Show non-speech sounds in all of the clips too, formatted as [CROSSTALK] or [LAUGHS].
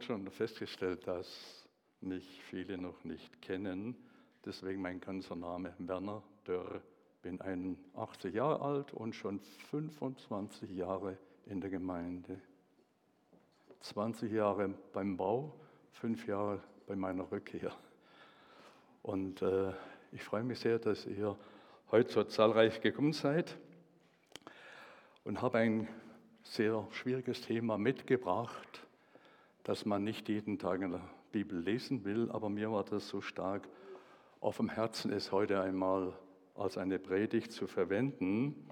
schon festgestellt, dass mich viele noch nicht kennen. Deswegen mein ganzer Name Werner Dörr. Bin 81 Jahre alt und schon 25 Jahre in der Gemeinde. 20 Jahre beim Bau, fünf Jahre bei meiner Rückkehr. Und äh, ich freue mich sehr, dass ihr heute so zahlreich gekommen seid und habe ein sehr schwieriges Thema mitgebracht dass man nicht jeden Tag in der Bibel lesen will, aber mir war das so stark auf dem Herzen, es heute einmal als eine Predigt zu verwenden.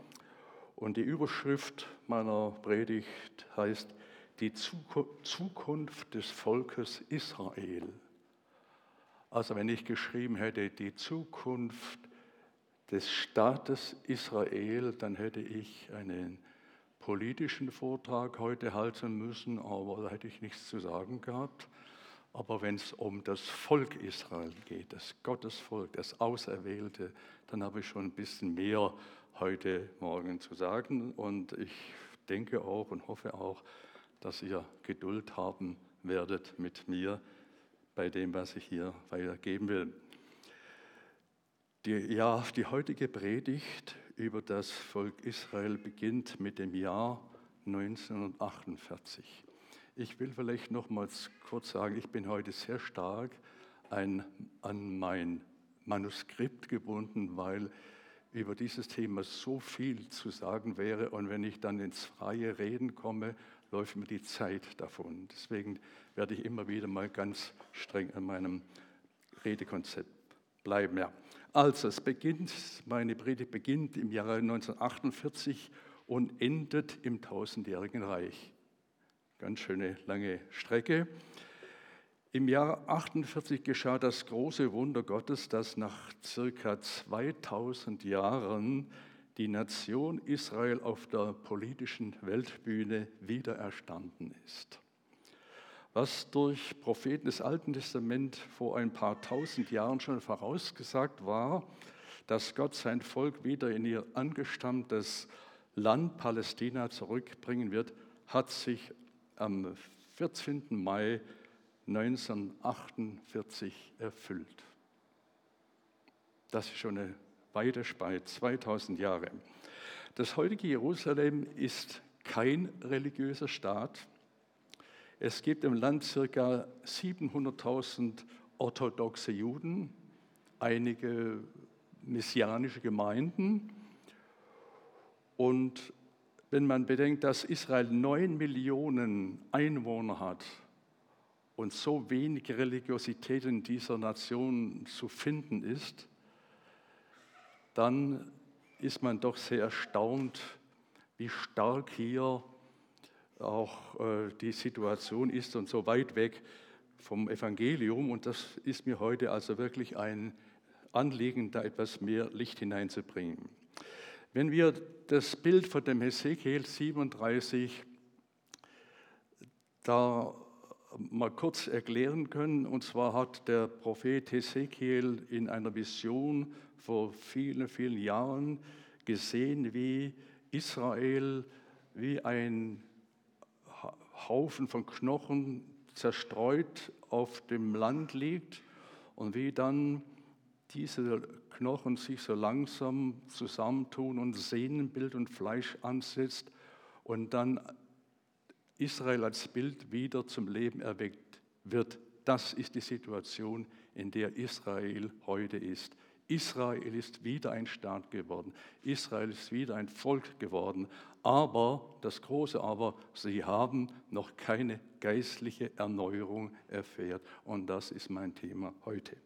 Und die Überschrift meiner Predigt heißt die Zukunft des Volkes Israel. Also wenn ich geschrieben hätte, die Zukunft des Staates Israel, dann hätte ich einen politischen Vortrag heute halten müssen, aber da hätte ich nichts zu sagen gehabt. Aber wenn es um das Volk Israel geht, das Gottesvolk, das Auserwählte, dann habe ich schon ein bisschen mehr heute Morgen zu sagen. Und ich denke auch und hoffe auch, dass ihr Geduld haben werdet mit mir bei dem, was ich hier weitergeben will. Die, ja, die heutige Predigt über das Volk Israel beginnt mit dem Jahr 1948. Ich will vielleicht nochmals kurz sagen, ich bin heute sehr stark ein, an mein Manuskript gebunden, weil über dieses Thema so viel zu sagen wäre und wenn ich dann ins freie Reden komme, läuft mir die Zeit davon. Deswegen werde ich immer wieder mal ganz streng an meinem Redekonzept bleiben. Ja. Also, es beginnt, meine Predigt beginnt im Jahre 1948 und endet im tausendjährigen Reich. Ganz schöne lange Strecke. Im Jahr 48 geschah das große Wunder Gottes, dass nach circa 2000 Jahren die Nation Israel auf der politischen Weltbühne wiedererstanden ist was durch Propheten des Alten Testaments vor ein paar tausend Jahren schon vorausgesagt war, dass Gott sein Volk wieder in ihr angestammtes Land Palästina zurückbringen wird, hat sich am 14. Mai 1948 erfüllt. Das ist schon eine weite Speit, 2000 Jahre. Das heutige Jerusalem ist kein religiöser Staat, es gibt im Land circa 700.000 orthodoxe Juden, einige messianische Gemeinden. Und wenn man bedenkt, dass Israel neun Millionen Einwohner hat und so wenig Religiosität in dieser Nation zu finden ist, dann ist man doch sehr erstaunt, wie stark hier auch äh, die Situation ist und so weit weg vom Evangelium. Und das ist mir heute also wirklich ein Anliegen, da etwas mehr Licht hineinzubringen. Wenn wir das Bild von dem Hesekiel 37 da mal kurz erklären können, und zwar hat der Prophet Hesekiel in einer Vision vor vielen, vielen Jahren gesehen, wie Israel wie ein Haufen von Knochen zerstreut auf dem Land liegt und wie dann diese Knochen sich so langsam zusammentun und Sehnenbild und Fleisch ansetzt und dann Israel als Bild wieder zum Leben erweckt wird. Das ist die Situation, in der Israel heute ist. Israel ist wieder ein Staat geworden. Israel ist wieder ein Volk geworden. Aber, das große Aber, sie haben noch keine geistliche Erneuerung erfährt. Und das ist mein Thema heute.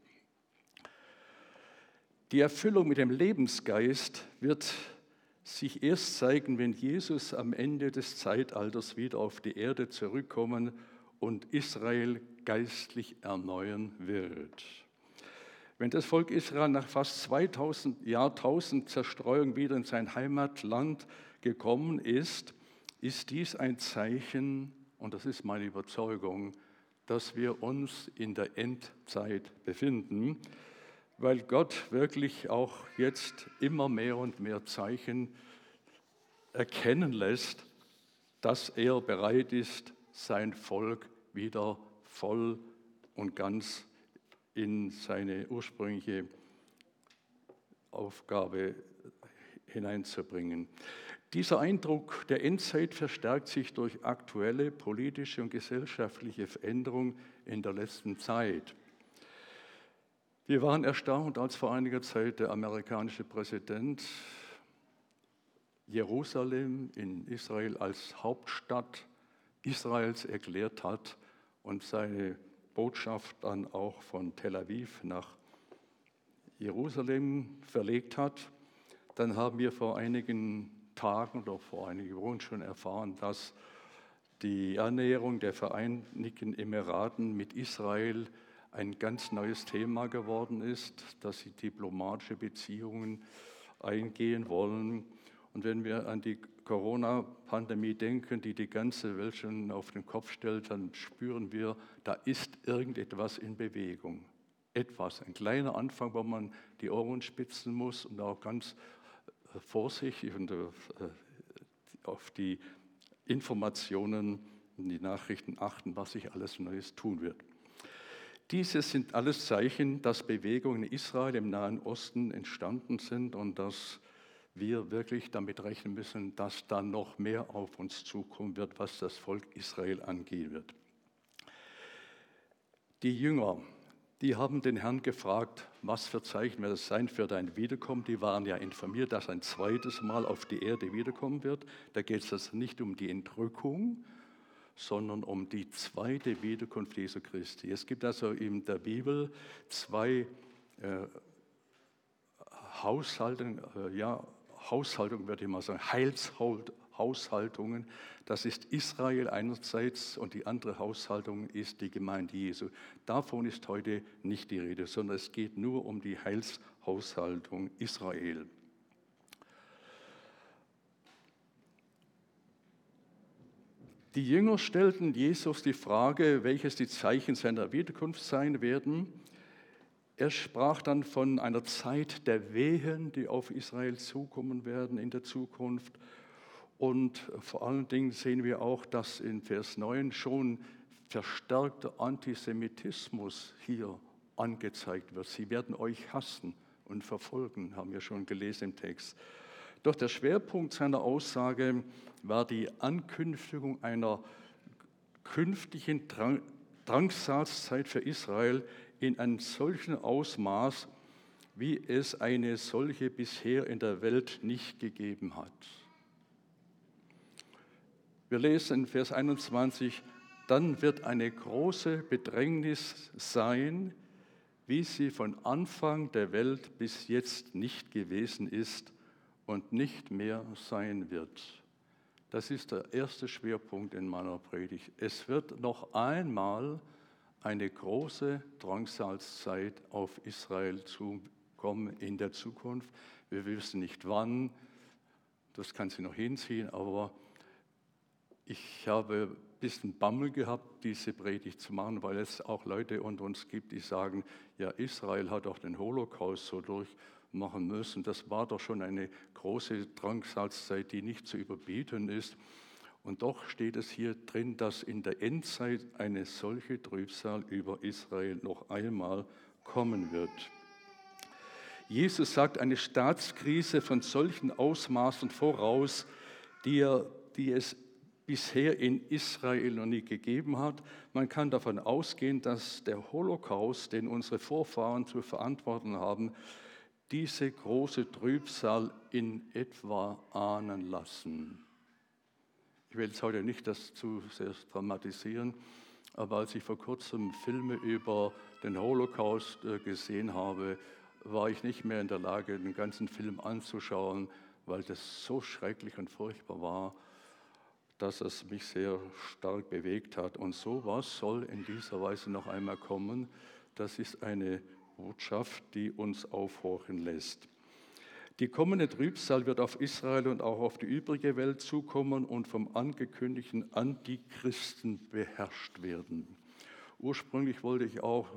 Die Erfüllung mit dem Lebensgeist wird sich erst zeigen, wenn Jesus am Ende des Zeitalters wieder auf die Erde zurückkommen und Israel geistlich erneuern wird. Wenn das Volk Israel nach fast 2000 Jahrtausend Zerstreuung wieder in sein Heimatland gekommen ist, ist dies ein Zeichen, und das ist meine Überzeugung, dass wir uns in der Endzeit befinden, weil Gott wirklich auch jetzt immer mehr und mehr Zeichen erkennen lässt, dass er bereit ist, sein Volk wieder voll und ganz in seine ursprüngliche Aufgabe hineinzubringen. Dieser Eindruck der Endzeit verstärkt sich durch aktuelle politische und gesellschaftliche Veränderungen in der letzten Zeit. Wir waren erstaunt, als vor einiger Zeit der amerikanische Präsident Jerusalem in Israel als Hauptstadt Israels erklärt hat und seine Botschaft dann auch von Tel Aviv nach Jerusalem verlegt hat, dann haben wir vor einigen Tagen oder vor einigen Wochen schon erfahren, dass die Annäherung der Vereinigten Emiraten mit Israel ein ganz neues Thema geworden ist, dass sie diplomatische Beziehungen eingehen wollen. Und wenn wir an die Corona-Pandemie denken, die die ganze Welt schon auf den Kopf stellt, dann spüren wir, da ist irgendetwas in Bewegung. Etwas, ein kleiner Anfang, wo man die Ohren spitzen muss und auch ganz äh, vorsichtig und äh, auf die Informationen die Nachrichten achten, was sich alles Neues tun wird. Diese sind alles Zeichen, dass Bewegungen in Israel im Nahen Osten entstanden sind und dass wir wirklich damit rechnen müssen, dass da noch mehr auf uns zukommen wird, was das Volk Israel angehen wird. Die Jünger, die haben den Herrn gefragt, was für Zeichen wird es sein für dein Wiederkommen. Die waren ja informiert, dass ein zweites Mal auf die Erde wiederkommen wird. Da geht es also nicht um die Entrückung, sondern um die zweite Wiederkunft Jesu Christi. Es gibt also in der Bibel zwei äh, Haushalten, äh, ja, Haushaltung, würde ich mal sagen, Heilshaushaltungen. Das ist Israel einerseits und die andere Haushaltung ist die Gemeinde Jesu. Davon ist heute nicht die Rede, sondern es geht nur um die Heilshaushaltung Israel. Die Jünger stellten Jesus die Frage, welches die Zeichen seiner Wiederkunft sein werden. Er sprach dann von einer Zeit der Wehen, die auf Israel zukommen werden in der Zukunft. Und vor allen Dingen sehen wir auch, dass in Vers 9 schon verstärkter Antisemitismus hier angezeigt wird. Sie werden euch hassen und verfolgen, haben wir schon gelesen im Text. Doch der Schwerpunkt seiner Aussage war die Ankündigung einer künftigen Drangsalzzeit für Israel, in einem solchen Ausmaß, wie es eine solche bisher in der Welt nicht gegeben hat. Wir lesen in Vers 21, dann wird eine große Bedrängnis sein, wie sie von Anfang der Welt bis jetzt nicht gewesen ist und nicht mehr sein wird. Das ist der erste Schwerpunkt in meiner Predigt. Es wird noch einmal eine große Drangsalzzeit auf Israel zukommen in der Zukunft. Wir wissen nicht wann, das kann sie noch hinziehen, aber ich habe ein bisschen Bammel gehabt, diese Predigt zu machen, weil es auch Leute unter uns gibt, die sagen, ja, Israel hat auch den Holocaust so durchmachen müssen. Das war doch schon eine große Drangsalzzeit, die nicht zu überbieten ist. Und doch steht es hier drin, dass in der Endzeit eine solche Trübsal über Israel noch einmal kommen wird. Jesus sagt eine Staatskrise von solchen Ausmaßen voraus, die, er, die es bisher in Israel noch nie gegeben hat. Man kann davon ausgehen, dass der Holocaust, den unsere Vorfahren zu verantworten haben, diese große Trübsal in etwa ahnen lassen. Ich will jetzt heute nicht das zu sehr dramatisieren, aber als ich vor kurzem Filme über den Holocaust äh, gesehen habe, war ich nicht mehr in der Lage, den ganzen Film anzuschauen, weil das so schrecklich und furchtbar war, dass es mich sehr stark bewegt hat. Und sowas soll in dieser Weise noch einmal kommen. Das ist eine Botschaft, die uns aufhorchen lässt. Die kommende Trübsal wird auf Israel und auch auf die übrige Welt zukommen und vom angekündigten Antichristen beherrscht werden. Ursprünglich wollte ich auch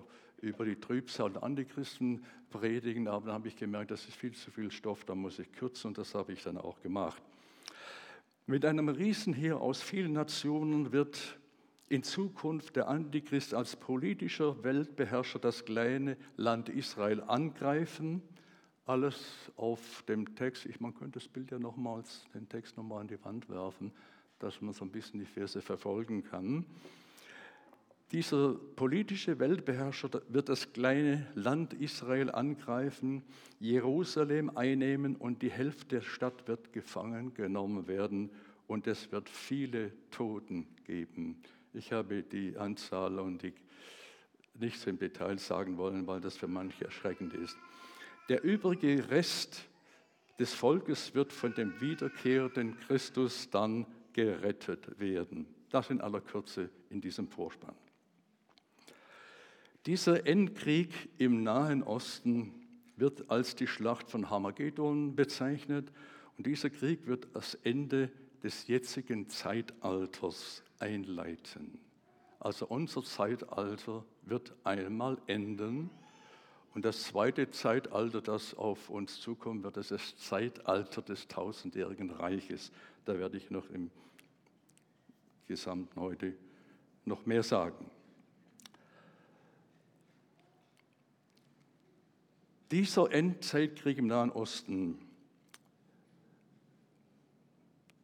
über die Trübsal und Antichristen predigen, aber dann habe ich gemerkt, das ist viel zu viel Stoff, da muss ich kürzen und das habe ich dann auch gemacht. Mit einem Riesenheer aus vielen Nationen wird in Zukunft der Antichrist als politischer Weltbeherrscher das kleine Land Israel angreifen. Alles auf dem Text. Ich, man könnte das Bild ja nochmals, den Text nochmal an die Wand werfen, dass man so ein bisschen die Verse verfolgen kann. Dieser politische Weltbeherrscher wird das kleine Land Israel angreifen, Jerusalem einnehmen und die Hälfte der Stadt wird gefangen genommen werden und es wird viele Toten geben. Ich habe die Anzahl und die nicht so im Detail sagen wollen, weil das für manche erschreckend ist. Der übrige Rest des Volkes wird von dem wiederkehrenden Christus dann gerettet werden. Das in aller Kürze in diesem Vorspann. Dieser Endkrieg im Nahen Osten wird als die Schlacht von Hamagedon bezeichnet und dieser Krieg wird das Ende des jetzigen Zeitalters einleiten. Also unser Zeitalter wird einmal enden und das zweite Zeitalter, das auf uns zukommt, wird das Zeitalter des tausendjährigen Reiches. Da werde ich noch im Gesamten heute noch mehr sagen. Dieser Endzeitkrieg im Nahen Osten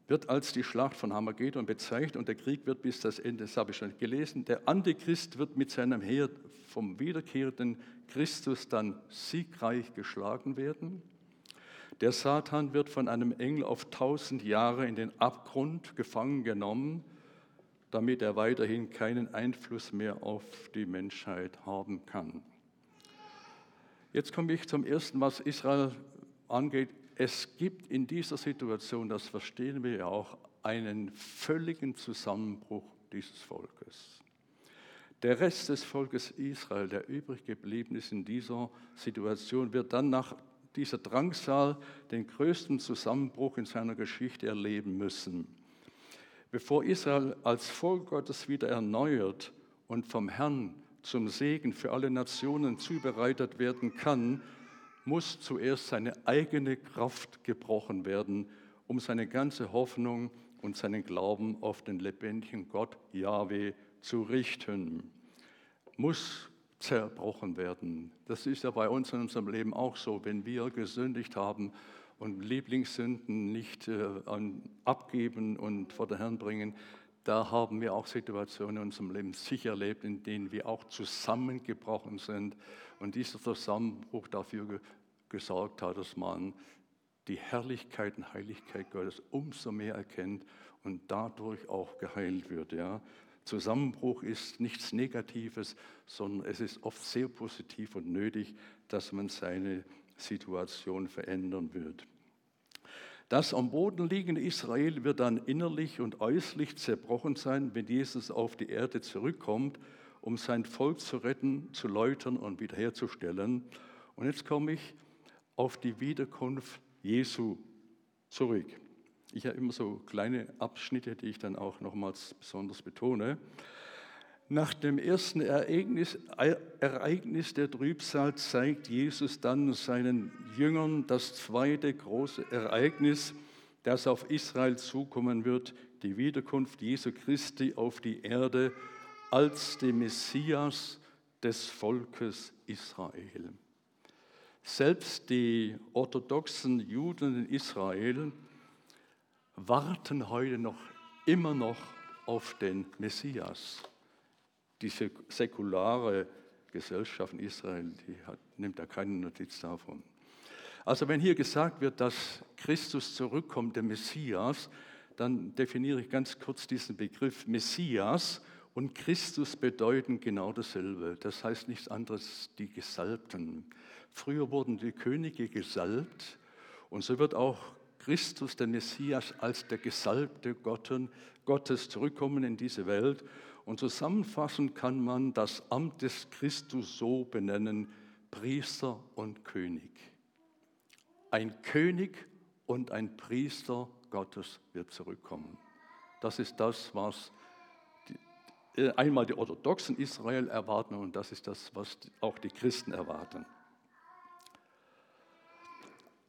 wird als die Schlacht von Hamagedon bezeichnet und der Krieg wird bis das Ende, das habe ich schon gelesen, der Antichrist wird mit seinem Heer vom wiederkehrenden Christus dann siegreich geschlagen werden. Der Satan wird von einem Engel auf tausend Jahre in den Abgrund gefangen genommen, damit er weiterhin keinen Einfluss mehr auf die Menschheit haben kann. Jetzt komme ich zum ersten, was Israel angeht. Es gibt in dieser Situation, das verstehen wir ja auch, einen völligen Zusammenbruch dieses Volkes. Der Rest des Volkes Israel, der übrig geblieben ist in dieser Situation, wird dann nach dieser Drangsal den größten Zusammenbruch in seiner Geschichte erleben müssen. Bevor Israel als Volk Gottes wieder erneuert und vom Herrn zum Segen für alle Nationen zubereitet werden kann, muss zuerst seine eigene Kraft gebrochen werden, um seine ganze Hoffnung und seinen Glauben auf den lebendigen Gott Yahweh zu richten. Muss zerbrochen werden. Das ist ja bei uns in unserem Leben auch so. Wenn wir gesündigt haben und Lieblingssünden nicht äh, abgeben und vor den Herrn bringen, da haben wir auch Situationen in unserem Leben sicher erlebt, in denen wir auch zusammengebrochen sind und dieser Zusammenbruch dafür gesorgt hat, dass man die Herrlichkeit und Heiligkeit Gottes umso mehr erkennt und dadurch auch geheilt wird. Ja. Zusammenbruch ist nichts Negatives, sondern es ist oft sehr positiv und nötig, dass man seine Situation verändern wird. Das am Boden liegende Israel wird dann innerlich und äußerlich zerbrochen sein, wenn Jesus auf die Erde zurückkommt, um sein Volk zu retten, zu läutern und wiederherzustellen. Und jetzt komme ich auf die Wiederkunft Jesu zurück. Ich habe immer so kleine Abschnitte, die ich dann auch nochmals besonders betone. Nach dem ersten Ereignis, Ereignis der Trübsal zeigt Jesus dann seinen Jüngern das zweite große Ereignis, das auf Israel zukommen wird, die Wiederkunft Jesu Christi auf die Erde als der Messias des Volkes Israel. Selbst die orthodoxen Juden in Israel warten heute noch immer noch auf den Messias diese säkulare Gesellschaft in Israel, die hat, nimmt da keine Notiz davon. Also wenn hier gesagt wird, dass Christus zurückkommt, der Messias, dann definiere ich ganz kurz diesen Begriff Messias und Christus bedeuten genau dasselbe. Das heißt nichts anderes, die Gesalbten. Früher wurden die Könige gesalbt und so wird auch Christus, der Messias, als der Gesalbte Gottes zurückkommen in diese Welt und zusammenfassend kann man das Amt des Christus so benennen, Priester und König. Ein König und ein Priester Gottes wird zurückkommen. Das ist das, was die, äh, einmal die orthodoxen Israel erwarten und das ist das, was auch die Christen erwarten.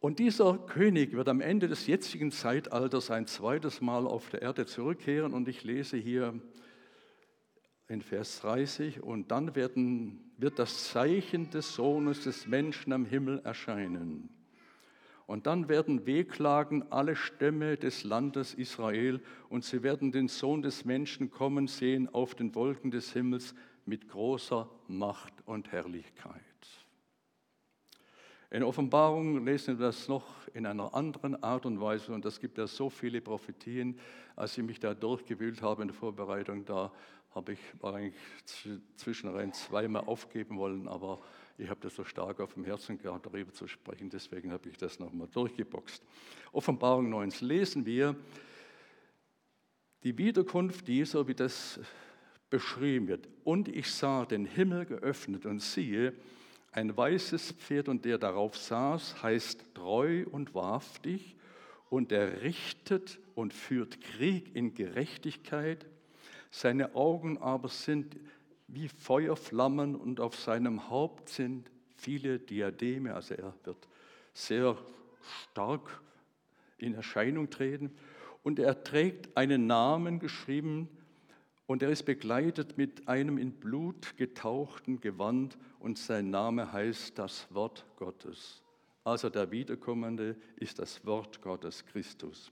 Und dieser König wird am Ende des jetzigen Zeitalters ein zweites Mal auf der Erde zurückkehren und ich lese hier in Vers 30, und dann werden, wird das Zeichen des Sohnes des Menschen am Himmel erscheinen. Und dann werden wehklagen alle Stämme des Landes Israel, und sie werden den Sohn des Menschen kommen sehen auf den Wolken des Himmels mit großer Macht und Herrlichkeit. In Offenbarung lesen wir das noch in einer anderen Art und Weise und es gibt ja so viele Prophetien. Als ich mich da durchgewühlt habe in der Vorbereitung, da habe ich eigentlich zwischenrein zweimal aufgeben wollen, aber ich habe das so stark auf dem Herzen gehabt, darüber zu sprechen, deswegen habe ich das nochmal durchgeboxt. Offenbarung 9 lesen wir die Wiederkunft Jesu, wie das beschrieben wird. Und ich sah den Himmel geöffnet und siehe, ein weißes Pferd und der darauf saß, heißt treu und wahrhaftig und er richtet und führt Krieg in Gerechtigkeit. Seine Augen aber sind wie Feuerflammen und auf seinem Haupt sind viele Diademe. Also er wird sehr stark in Erscheinung treten. Und er trägt einen Namen geschrieben, und er ist begleitet mit einem in Blut getauchten Gewand und sein Name heißt das Wort Gottes. Also der Wiederkommende ist das Wort Gottes, Christus.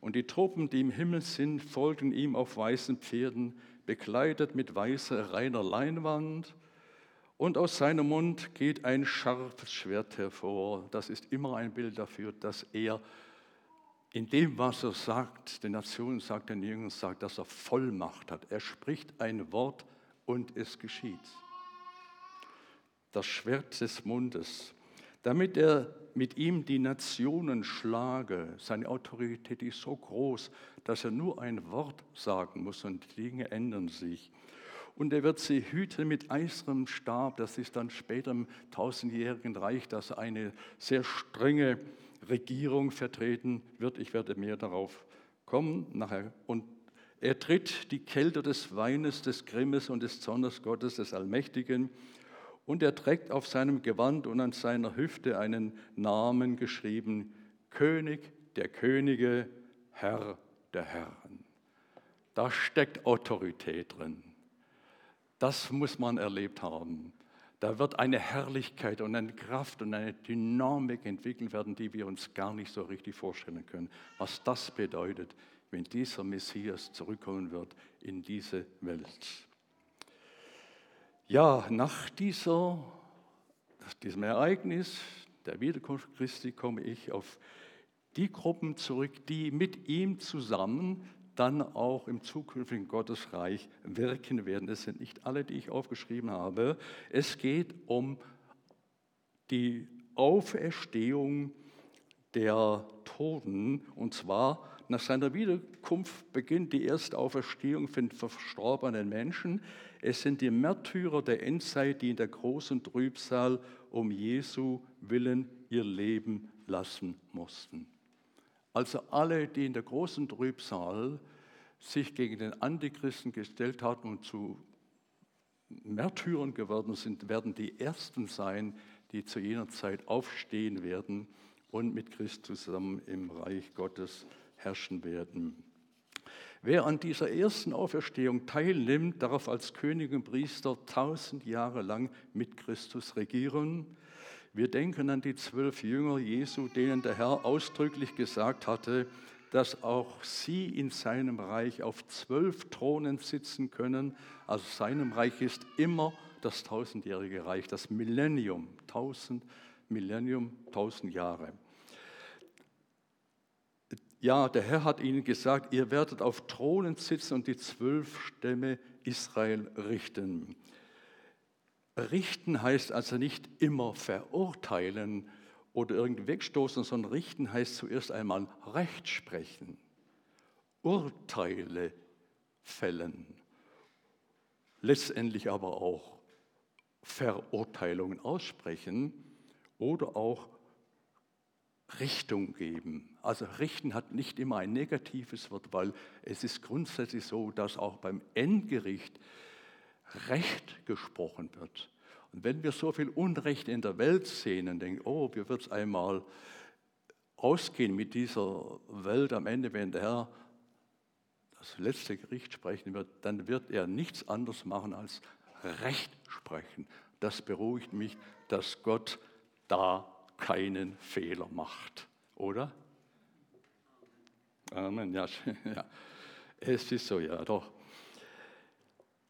Und die Truppen, die im Himmel sind, folgen ihm auf weißen Pferden, bekleidet mit weißer, reiner Leinwand. Und aus seinem Mund geht ein scharfes Schwert hervor. Das ist immer ein Bild dafür, dass er in dem, was er sagt, den Nationen sagt, den Jüngern sagt, dass er Vollmacht hat. Er spricht ein Wort und es geschieht. Das Schwert des Mundes, damit er mit ihm die Nationen schlage. Seine Autorität ist so groß, dass er nur ein Wort sagen muss und Dinge ändern sich. Und er wird sie hüten mit eisernem Stab. Das ist dann später im tausendjährigen Reich, das eine sehr strenge Regierung vertreten wird. Ich werde mehr darauf kommen nachher. Und er tritt die Kälte des Weines, des Grimmes und des Zornes Gottes, des Allmächtigen. Und er trägt auf seinem Gewand und an seiner Hüfte einen Namen geschrieben, König der Könige, Herr der Herren. Da steckt Autorität drin. Das muss man erlebt haben. Da wird eine Herrlichkeit und eine Kraft und eine Dynamik entwickelt werden, die wir uns gar nicht so richtig vorstellen können. Was das bedeutet, wenn dieser Messias zurückkommen wird in diese Welt. Ja, nach dieser, diesem Ereignis der Wiederkunft Christi komme ich auf die Gruppen zurück, die mit ihm zusammen dann auch im zukünftigen Gottesreich wirken werden. Das sind nicht alle, die ich aufgeschrieben habe. Es geht um die Auferstehung der Toten und zwar nach seiner Wiederkunft beginnt die erste Auferstehung von verstorbenen Menschen. Es sind die Märtyrer der Endzeit, die in der großen Trübsal um Jesu willen ihr Leben lassen mussten. Also alle, die in der großen Trübsal sich gegen den Antichristen gestellt hatten und zu Märtyrern geworden sind, werden die Ersten sein, die zu jener Zeit aufstehen werden und mit Christus zusammen im Reich Gottes herrschen werden. Wer an dieser ersten Auferstehung teilnimmt, darf als König und Priester tausend Jahre lang mit Christus regieren. Wir denken an die zwölf Jünger Jesu, denen der Herr ausdrücklich gesagt hatte, dass auch sie in seinem Reich auf zwölf Thronen sitzen können. Also seinem Reich ist immer das tausendjährige Reich, das Millennium, tausend Millennium, tausend Jahre. Ja, der Herr hat ihnen gesagt, ihr werdet auf Thronen sitzen und die zwölf Stämme Israel richten. Richten heißt also nicht immer verurteilen oder irgendwie wegstoßen, sondern richten heißt zuerst einmal Recht sprechen, Urteile fällen, letztendlich aber auch Verurteilungen aussprechen oder auch Richtung geben. Also richten hat nicht immer ein negatives Wort, weil es ist grundsätzlich so, dass auch beim Endgericht Recht gesprochen wird. Und wenn wir so viel Unrecht in der Welt sehen und denken, oh, wie wird es einmal ausgehen mit dieser Welt am Ende, wenn der Herr das letzte Gericht sprechen wird, dann wird er nichts anderes machen als Recht sprechen. Das beruhigt mich, dass Gott da keinen Fehler macht, oder? Amen, ja, [LAUGHS] ja. Es ist so, ja, doch.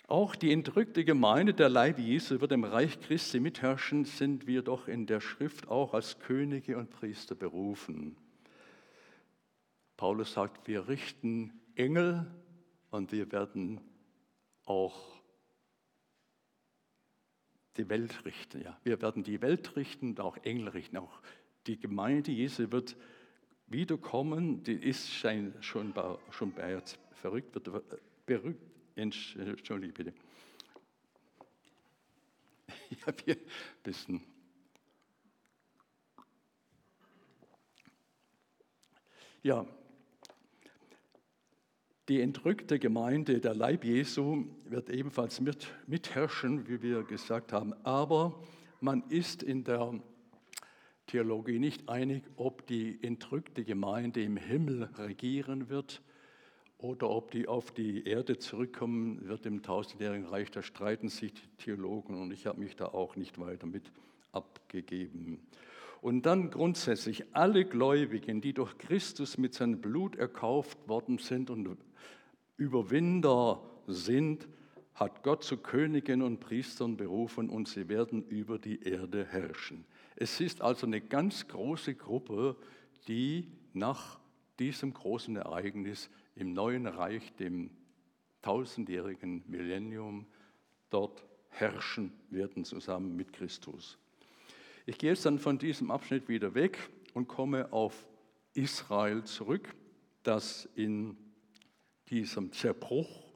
Auch die entrückte Gemeinde der Leib Jesu wird im Reich Christi mitherrschen, sind wir doch in der Schrift auch als Könige und Priester berufen. Paulus sagt, wir richten Engel und wir werden auch die Welt richten. Ja. Wir werden die Welt richten und auch Engel richten. Auch die Gemeinde Jesu wird wiederkommen. Die ist schon schon bei verrückt, wird berückt. Entschuldige bitte. [LAUGHS] Ich habe hier ein bisschen. Ja, die entrückte Gemeinde, der Leib Jesu, wird ebenfalls mit, mitherrschen, wie wir gesagt haben. Aber man ist in der Theologie nicht einig, ob die entrückte Gemeinde im Himmel regieren wird oder ob die auf die Erde zurückkommen wird im tausendjährigen Reich. Da streiten sich die Theologen und ich habe mich da auch nicht weiter mit abgegeben. Und dann grundsätzlich alle Gläubigen, die durch Christus mit seinem Blut erkauft worden sind und Überwinder sind, hat Gott zu Königen und Priestern berufen und sie werden über die Erde herrschen. Es ist also eine ganz große Gruppe, die nach diesem großen Ereignis im neuen Reich, dem tausendjährigen Millennium, dort herrschen werden zusammen mit Christus. Ich gehe jetzt dann von diesem Abschnitt wieder weg und komme auf Israel zurück, das in diesem Zerbruch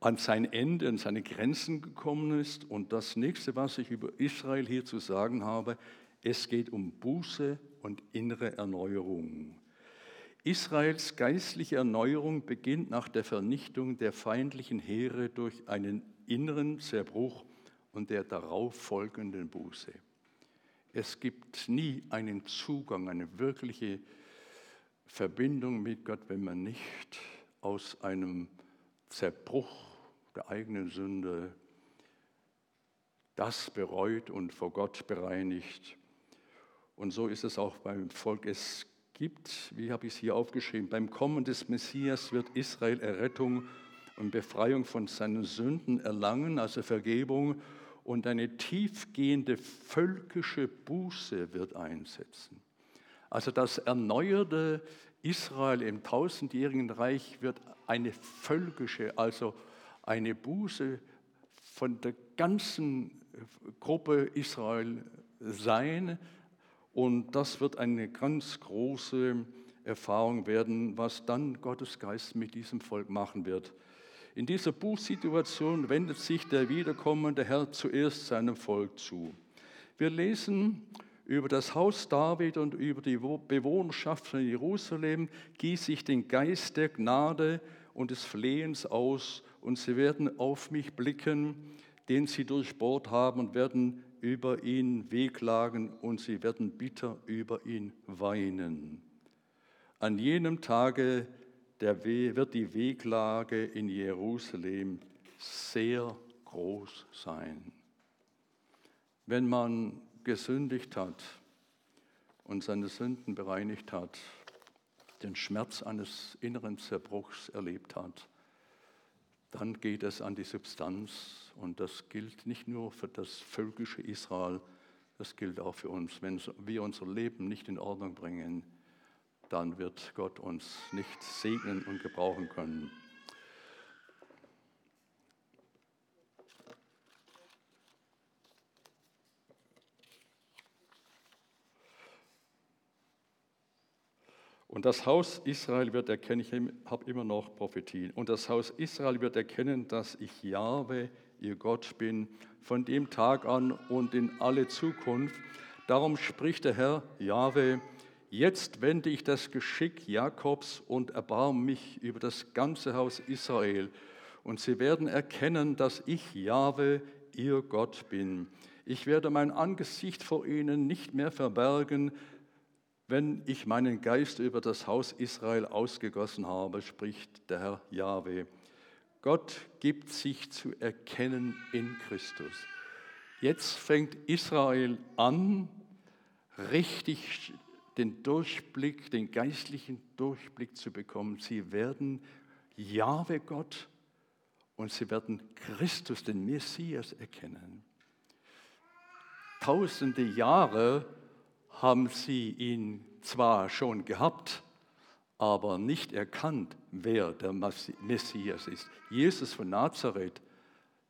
an sein Ende, an seine Grenzen gekommen ist. Und das nächste, was ich über Israel hier zu sagen habe, es geht um Buße und innere Erneuerung. Israels geistliche Erneuerung beginnt nach der Vernichtung der feindlichen Heere durch einen inneren Zerbruch und der darauf folgenden Buße. Es gibt nie einen Zugang, eine wirkliche Verbindung mit Gott, wenn man nicht aus einem Zerbruch der eigenen Sünde das bereut und vor Gott bereinigt. Und so ist es auch beim Volk. Es gibt, wie habe ich es hier aufgeschrieben, beim Kommen des Messias wird Israel Errettung und Befreiung von seinen Sünden erlangen, also Vergebung, und eine tiefgehende völkische Buße wird einsetzen. Also das erneuerte Israel im tausendjährigen Reich wird eine völkische, also eine Buße von der ganzen Gruppe Israel sein, und das wird eine ganz große Erfahrung werden, was dann Gottes Geist mit diesem Volk machen wird. In dieser Buchsituation wendet sich der wiederkommende Herr zuerst seinem Volk zu. Wir lesen über das Haus David und über die Bewohnerschaft von Jerusalem gieße ich den Geist der Gnade und des Flehens aus und sie werden auf mich blicken, den sie durchbohrt haben und werden über ihn wehklagen und sie werden bitter über ihn weinen. An jenem Tage der wird die Wehklage in Jerusalem sehr groß sein. Wenn man gesündigt hat und seine Sünden bereinigt hat, den Schmerz eines inneren Zerbruchs erlebt hat, dann geht es an die Substanz und das gilt nicht nur für das völkische Israel, das gilt auch für uns. Wenn wir unser Leben nicht in Ordnung bringen, dann wird Gott uns nicht segnen und gebrauchen können. Und das Haus Israel wird erkennen, ich habe immer noch Prophetien, und das Haus Israel wird erkennen, dass ich Jahwe ihr Gott bin, von dem Tag an und in alle Zukunft. Darum spricht der Herr Jahwe, jetzt wende ich das Geschick Jakobs und erbarme mich über das ganze Haus Israel. Und sie werden erkennen, dass ich Jahwe, ihr Gott bin. Ich werde mein Angesicht vor ihnen nicht mehr verbergen, wenn ich meinen Geist über das Haus Israel ausgegossen habe, spricht der Herr Jahwe. Gott gibt sich zu erkennen in Christus. Jetzt fängt Israel an, richtig den Durchblick, den geistlichen Durchblick zu bekommen. Sie werden Jahwe Gott und sie werden Christus, den Messias, erkennen. Tausende Jahre haben sie ihn zwar schon gehabt, aber nicht erkannt, wer der Messias ist. Jesus von Nazareth,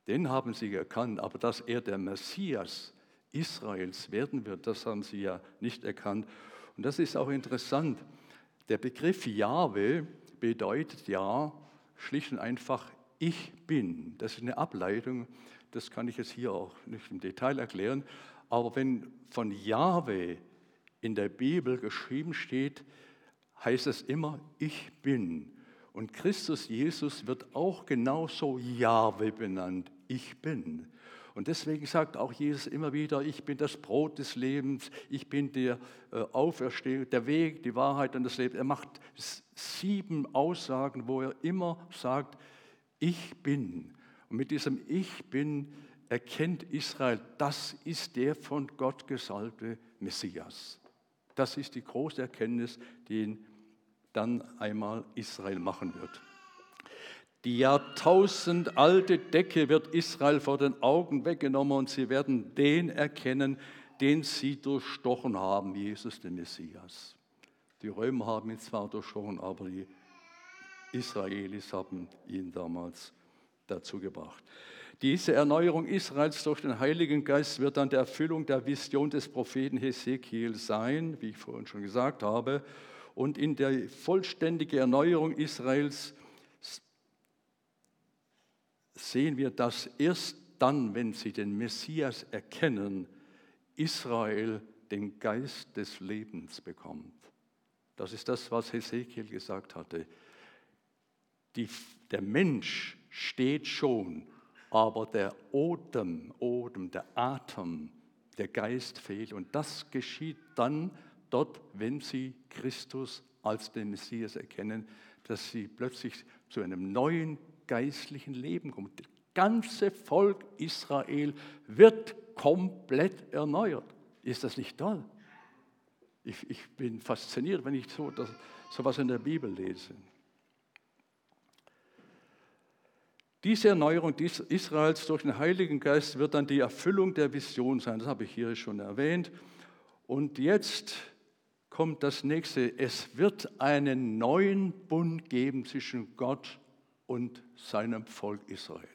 den haben sie erkannt, aber dass er der Messias Israels werden wird, das haben sie ja nicht erkannt. Und das ist auch interessant. Der Begriff Jahwe bedeutet ja schlicht und einfach ich bin. Das ist eine Ableitung, das kann ich jetzt hier auch nicht im Detail erklären. Aber wenn von Jahwe in der Bibel geschrieben steht, heißt es immer, ich bin. Und Christus Jesus wird auch genauso Jahwe benannt, ich bin. Und deswegen sagt auch Jesus immer wieder, ich bin das Brot des Lebens, ich bin der äh, Auferstehung, der Weg, die Wahrheit und das Leben. Er macht sieben Aussagen, wo er immer sagt, ich bin. Und mit diesem Ich bin erkennt Israel, das ist der von Gott gesalbte Messias. Das ist die große Erkenntnis, die dann einmal Israel machen wird. Die jahrtausendalte Decke wird Israel vor den Augen weggenommen und sie werden den erkennen, den sie durchstochen haben, Jesus den Messias. Die Römer haben ihn zwar durchstochen, aber die Israelis haben ihn damals dazu gebracht. Diese Erneuerung Israels durch den Heiligen Geist wird dann der Erfüllung der Vision des Propheten Hesekiel sein, wie ich vorhin schon gesagt habe. Und in der vollständigen Erneuerung Israels sehen wir, dass erst dann, wenn sie den Messias erkennen, Israel den Geist des Lebens bekommt. Das ist das, was Hesekiel gesagt hatte. Die, der Mensch steht schon aber der Odem, Odem, der Atem, der Geist fehlt. Und das geschieht dann dort, wenn sie Christus als den Messias erkennen, dass sie plötzlich zu einem neuen geistlichen Leben kommen. Das ganze Volk Israel wird komplett erneuert. Ist das nicht toll? Ich, ich bin fasziniert, wenn ich so, das, sowas in der Bibel lese. Diese Erneuerung Israels durch den Heiligen Geist wird dann die Erfüllung der Vision sein. Das habe ich hier schon erwähnt. Und jetzt kommt das nächste. Es wird einen neuen Bund geben zwischen Gott und seinem Volk Israel.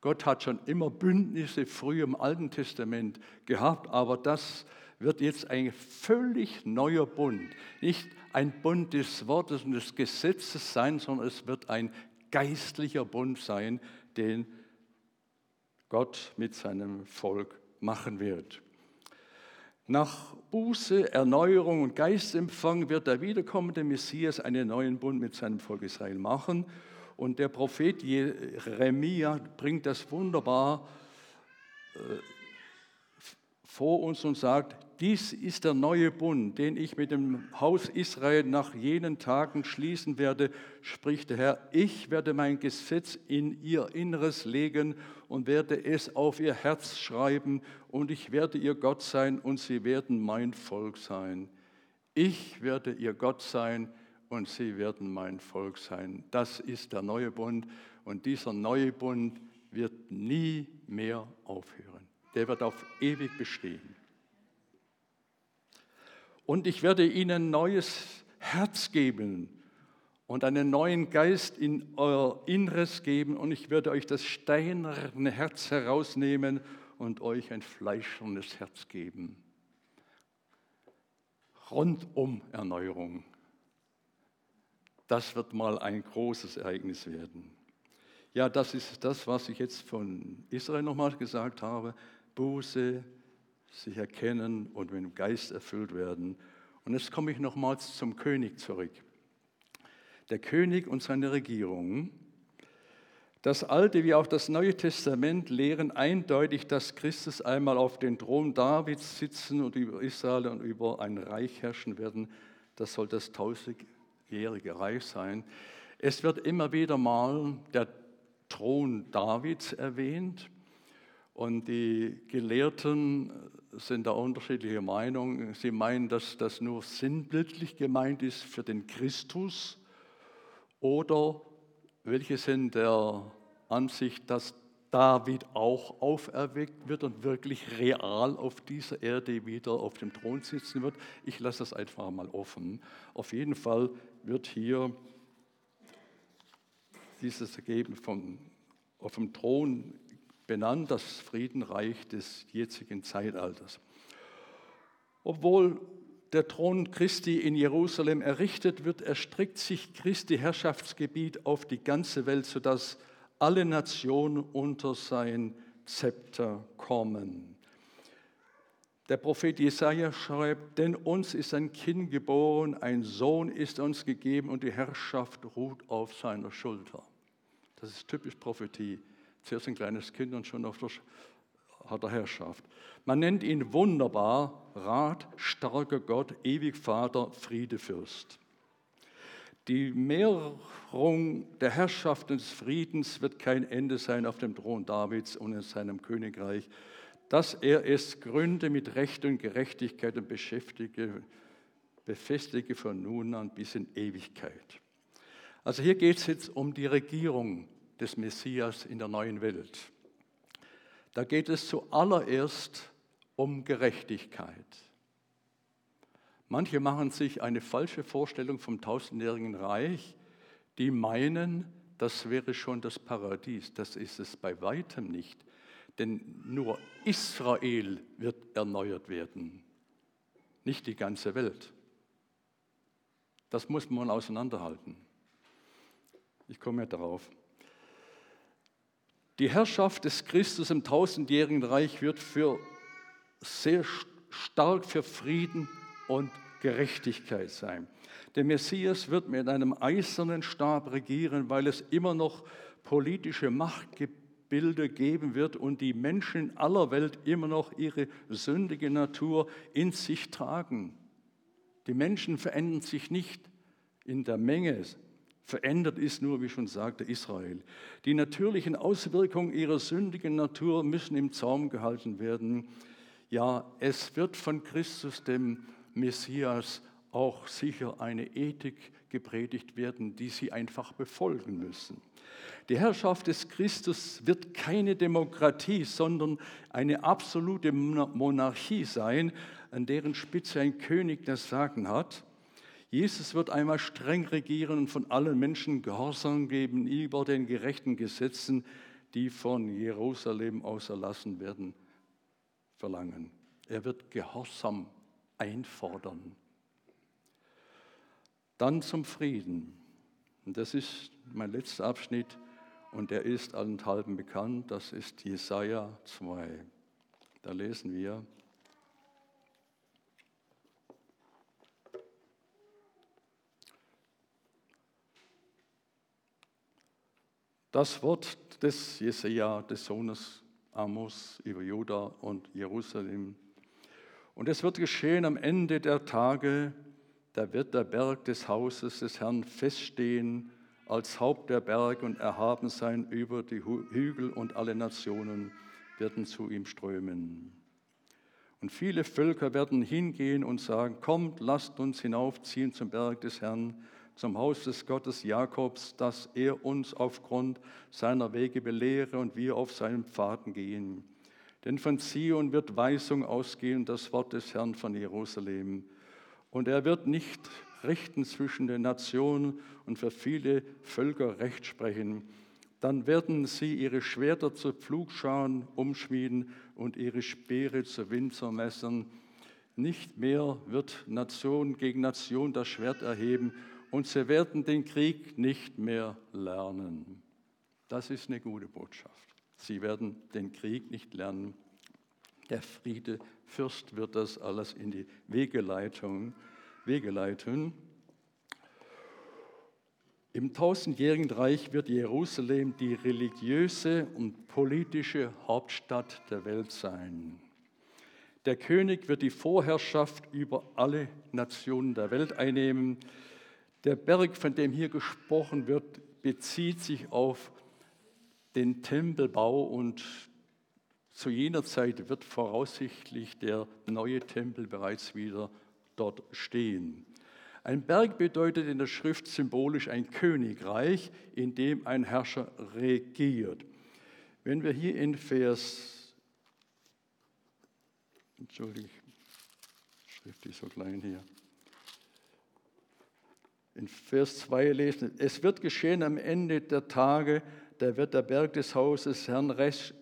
Gott hat schon immer Bündnisse früh im Alten Testament gehabt, aber das wird jetzt ein völlig neuer Bund. Nicht ein Bund des Wortes und des Gesetzes sein, sondern es wird ein geistlicher Bund sein, den Gott mit seinem Volk machen wird. Nach Buße, Erneuerung und Geistempfang wird der wiederkommende Messias einen neuen Bund mit seinem Volk Israel machen. Und der Prophet Jeremia bringt das wunderbar äh, vor uns und sagt, dies ist der neue Bund, den ich mit dem Haus Israel nach jenen Tagen schließen werde, spricht der Herr. Ich werde mein Gesetz in ihr Inneres legen und werde es auf ihr Herz schreiben und ich werde ihr Gott sein und sie werden mein Volk sein. Ich werde ihr Gott sein und sie werden mein Volk sein. Das ist der neue Bund und dieser neue Bund wird nie mehr aufhören der wird auf ewig bestehen. Und ich werde ihnen neues Herz geben und einen neuen Geist in euer Inneres geben und ich werde euch das steinerne Herz herausnehmen und euch ein fleischernes Herz geben. Rundum Erneuerung. Das wird mal ein großes Ereignis werden. Ja, das ist das, was ich jetzt von Israel nochmal gesagt habe. Buße, sich erkennen und mit dem Geist erfüllt werden. Und jetzt komme ich nochmals zum König zurück. Der König und seine Regierung, Das Alte wie auch das Neue Testament lehren eindeutig, dass Christus einmal auf den Thron Davids sitzen und über Israel und über ein Reich herrschen werden. Das soll das tausendjährige Reich sein. Es wird immer wieder mal der Thron Davids erwähnt und die Gelehrten sind da unterschiedliche Meinungen. Sie meinen, dass das nur sinnbildlich gemeint ist für den Christus oder welche sind der Ansicht, dass David auch auferweckt wird und wirklich real auf dieser Erde wieder auf dem Thron sitzen wird. Ich lasse das einfach mal offen. Auf jeden Fall wird hier dieses Ergebnis vom, auf dem Thron benannt, das Friedenreich des jetzigen Zeitalters. Obwohl der Thron Christi in Jerusalem errichtet wird, erstreckt sich Christi Herrschaftsgebiet auf die ganze Welt, sodass alle Nationen unter sein Zepter kommen. Der Prophet Jesaja schreibt: Denn uns ist ein Kind geboren, ein Sohn ist uns gegeben und die Herrschaft ruht auf seiner Schulter. Das ist typisch Prophetie. Zuerst ein kleines Kind und schon auf der hat er Herrschaft. Man nennt ihn wunderbar, Rat, starker Gott, ewig Vater, Friedefürst. Die Mehrung der Herrschaft und des Friedens wird kein Ende sein auf dem Thron Davids und in seinem Königreich, dass er es gründe mit Recht und Gerechtigkeit und beschäftige, befestige von nun an bis in Ewigkeit. Also hier geht es jetzt um die Regierung des Messias in der neuen Welt. Da geht es zuallererst um Gerechtigkeit. Manche machen sich eine falsche Vorstellung vom tausendjährigen Reich, die meinen, das wäre schon das Paradies. Das ist es bei weitem nicht. Denn nur Israel wird erneuert werden, nicht die ganze Welt. Das muss man auseinanderhalten. Ich komme ja darauf. Die Herrschaft des Christus im tausendjährigen Reich wird für sehr stark für Frieden und Gerechtigkeit sein. Der Messias wird mit einem eisernen Stab regieren, weil es immer noch politische Machtgebilde geben wird und die Menschen aller Welt immer noch ihre sündige Natur in sich tragen. Die Menschen verändern sich nicht in der Menge, Verändert ist nur, wie schon sagte, Israel. Die natürlichen Auswirkungen ihrer sündigen Natur müssen im Zaum gehalten werden. Ja, es wird von Christus, dem Messias, auch sicher eine Ethik gepredigt werden, die sie einfach befolgen müssen. Die Herrschaft des Christus wird keine Demokratie, sondern eine absolute Monarchie sein, an deren Spitze ein König das Sagen hat. Jesus wird einmal streng regieren und von allen Menschen Gehorsam geben über den gerechten Gesetzen, die von Jerusalem aus erlassen werden, verlangen. Er wird Gehorsam einfordern. Dann zum Frieden. Und das ist mein letzter Abschnitt und der ist allenthalben bekannt. Das ist Jesaja 2. Da lesen wir, Das Wort des Jesaja, des Sohnes Amos über Juda und Jerusalem. Und es wird geschehen am Ende der Tage, da wird der Berg des Hauses des Herrn feststehen als Haupt der Berg und erhaben sein über die Hügel und alle Nationen werden zu ihm strömen. Und viele Völker werden hingehen und sagen, kommt, lasst uns hinaufziehen zum Berg des Herrn, zum Haus des Gottes Jakobs, dass er uns aufgrund seiner Wege belehre und wir auf seinen Pfaden gehen. Denn von Zion wird Weisung ausgehen, das Wort des Herrn von Jerusalem. Und er wird nicht richten zwischen den Nationen und für viele Völker Recht sprechen. Dann werden sie ihre Schwerter zu Pflugscharen umschmieden und ihre Speere zu Winzermessern. Nicht mehr wird Nation gegen Nation das Schwert erheben und sie werden den Krieg nicht mehr lernen. Das ist eine gute Botschaft. Sie werden den Krieg nicht lernen. Der Friede Fürst wird das alles in die Wege, Wege leiten. Im tausendjährigen Reich wird Jerusalem die religiöse und politische Hauptstadt der Welt sein. Der König wird die Vorherrschaft über alle Nationen der Welt einnehmen. Der Berg, von dem hier gesprochen wird, bezieht sich auf den Tempelbau und zu jener Zeit wird voraussichtlich der neue Tempel bereits wieder dort stehen. Ein Berg bedeutet in der Schrift symbolisch ein Königreich, in dem ein Herrscher regiert. Wenn wir hier in Vers, entschuldige, Schrift ist so klein hier. In Vers 2 lesen, es wird geschehen am Ende der Tage, da wird der Berg des Hauses Herrn recht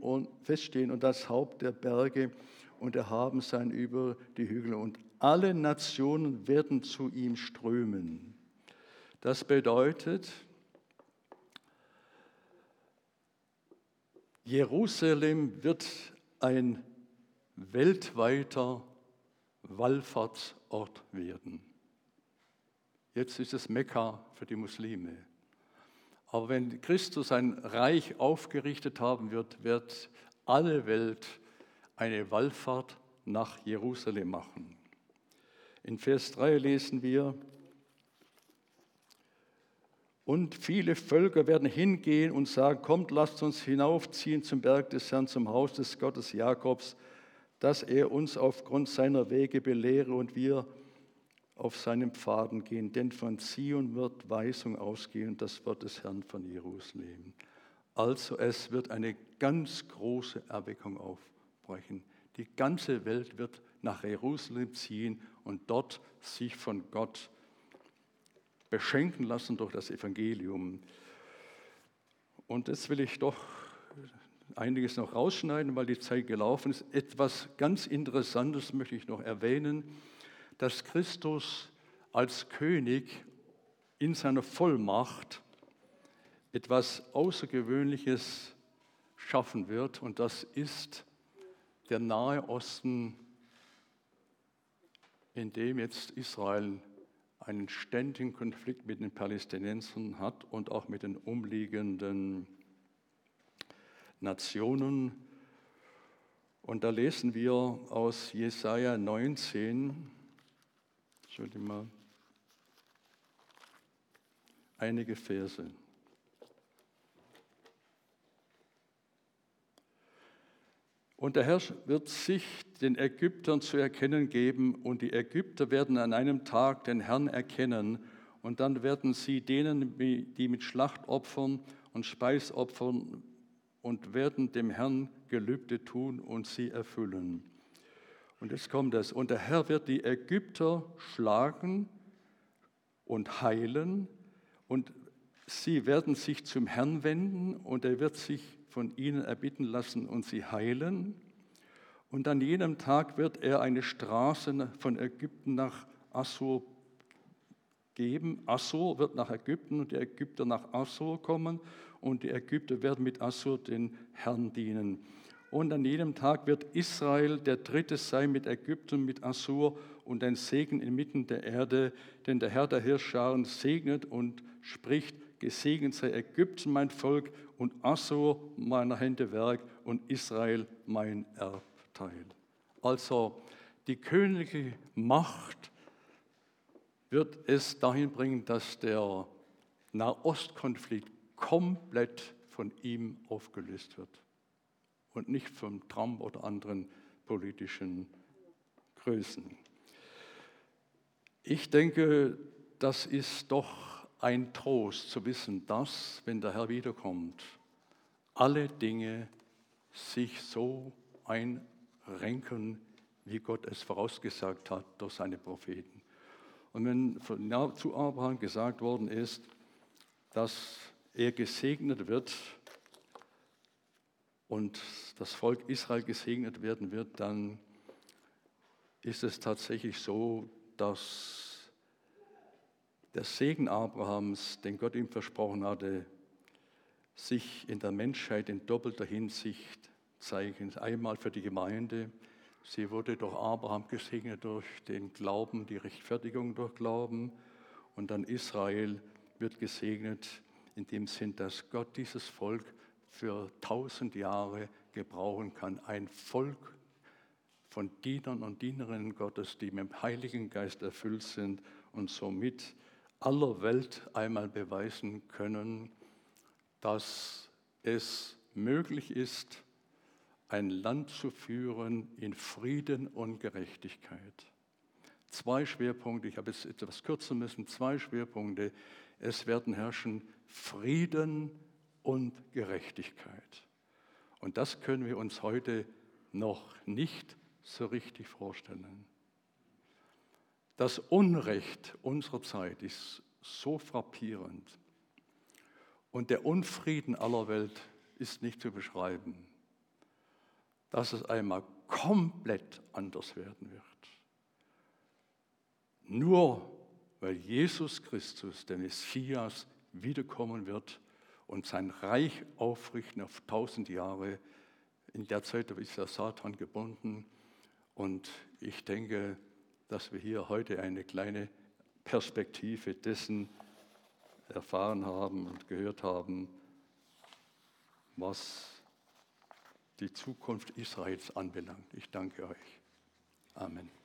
und feststehen und das Haupt der Berge und erhaben sein über die Hügel und alle Nationen werden zu ihm strömen. Das bedeutet, Jerusalem wird ein weltweiter Wallfahrtsort werden. Jetzt ist es Mekka für die Muslime. Aber wenn Christus ein Reich aufgerichtet haben wird, wird alle Welt eine Wallfahrt nach Jerusalem machen. In Vers 3 lesen wir, und viele Völker werden hingehen und sagen, kommt, lasst uns hinaufziehen zum Berg des Herrn, zum Haus des Gottes Jakobs, dass er uns aufgrund seiner Wege belehre und wir auf seinen Pfaden gehen. Denn von Zion wird Weisung ausgehen, das Wort des Herrn von Jerusalem. Also es wird eine ganz große Erweckung aufbrechen. Die ganze Welt wird nach Jerusalem ziehen und dort sich von Gott beschenken lassen durch das Evangelium. Und jetzt will ich doch einiges noch rausschneiden, weil die Zeit gelaufen ist. Etwas ganz Interessantes möchte ich noch erwähnen, dass Christus als König in seiner Vollmacht etwas Außergewöhnliches schaffen wird und das ist der Nahe Osten in dem jetzt Israel einen ständigen Konflikt mit den Palästinensern hat und auch mit den umliegenden Nationen. Und da lesen wir aus Jesaja 19, Entschuldigung mal, einige Verse. Und der Herr wird sich den Ägyptern zu erkennen geben und die Ägypter werden an einem Tag den Herrn erkennen und dann werden sie denen, die mit Schlachtopfern und Speisopfern und werden dem Herrn Gelübde tun und sie erfüllen. Und jetzt kommt es. Und der Herr wird die Ägypter schlagen und heilen und sie werden sich zum Herrn wenden und er wird sich von ihnen erbitten lassen und sie heilen. Und an jenem Tag wird er eine Straße von Ägypten nach Assur geben. Assur wird nach Ägypten und die Ägypter nach Assur kommen und die Ägypter werden mit Assur den Herrn dienen. Und an jedem Tag wird Israel der Dritte sein mit Ägypten, mit Assur und ein Segen inmitten der Erde, denn der Herr der Hirschscharen segnet und spricht, gesegnet sei Ägypten mein Volk und Assur meiner Hände Werk und Israel mein Erbteil. Also die königliche Macht wird es dahin bringen, dass der Nahostkonflikt komplett von ihm aufgelöst wird und nicht von Trump oder anderen politischen Größen. Ich denke, das ist doch ein Trost zu wissen, dass, wenn der Herr wiederkommt, alle Dinge sich so einrenken, wie Gott es vorausgesagt hat durch seine Propheten. Und wenn zu Abraham gesagt worden ist, dass er gesegnet wird und das Volk Israel gesegnet werden wird, dann ist es tatsächlich so, dass der Segen Abrahams, den Gott ihm versprochen hatte, sich in der Menschheit in doppelter Hinsicht zeigen. Einmal für die Gemeinde, sie wurde durch Abraham gesegnet durch den Glauben, die Rechtfertigung durch Glauben und dann Israel wird gesegnet in dem Sinn, dass Gott dieses Volk für tausend Jahre gebrauchen kann. Ein Volk von Dienern und Dienerinnen Gottes, die mit dem Heiligen Geist erfüllt sind und somit aller Welt einmal beweisen können, dass es möglich ist, ein Land zu führen in Frieden und Gerechtigkeit. Zwei Schwerpunkte, ich habe es etwas kürzen müssen, zwei Schwerpunkte. Es werden herrschen Frieden und Gerechtigkeit. Und das können wir uns heute noch nicht so richtig vorstellen. Das Unrecht unserer Zeit ist so frappierend und der Unfrieden aller Welt ist nicht zu beschreiben, dass es einmal komplett anders werden wird. Nur weil Jesus Christus, der Messias, wiederkommen wird und sein Reich aufrichten auf tausend Jahre. In der Zeit ist der Satan gebunden. Und ich denke, dass wir hier heute eine kleine Perspektive dessen erfahren haben und gehört haben, was die Zukunft Israels anbelangt. Ich danke euch. Amen.